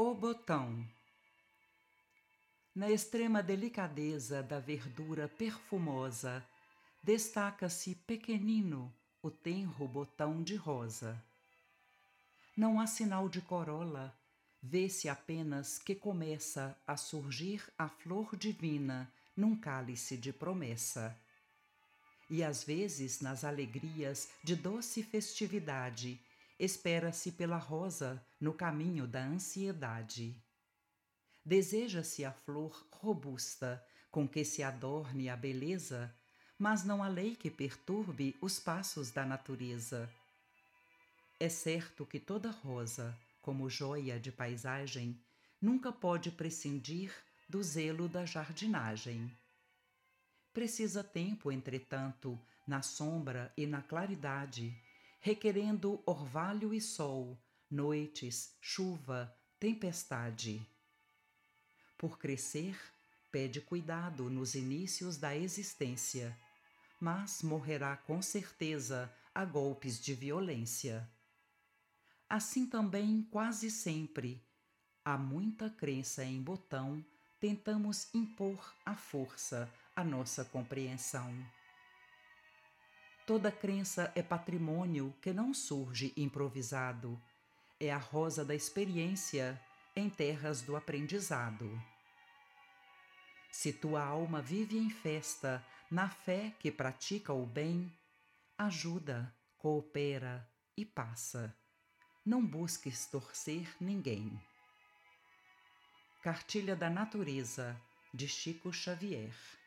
O botão. Na extrema delicadeza da verdura perfumosa, destaca-se pequenino o tenro botão de rosa. Não há sinal de corola, vê-se apenas que começa a surgir a flor divina num cálice de promessa. E às vezes, nas alegrias de doce festividade, espera-se pela rosa no caminho da ansiedade. Deseja-se a flor robusta com que se adorne a beleza, mas não há lei que perturbe os passos da natureza. É certo que toda rosa, como joia de paisagem, nunca pode prescindir do zelo da jardinagem. Precisa tempo, entretanto, na sombra e na claridade, requerendo orvalho e sol, noites, chuva, tempestade. Por crescer, pede cuidado nos inícios da existência, mas morrerá com certeza a golpes de violência. Assim também, quase sempre, há muita crença em botão, tentamos impor à força a nossa compreensão. Toda crença é patrimônio que não surge improvisado, é a rosa da experiência em terras do aprendizado. Se tua alma vive em festa, na fé que pratica o bem, ajuda, coopera e passa. Não busques torcer ninguém. Cartilha da Natureza, de Chico Xavier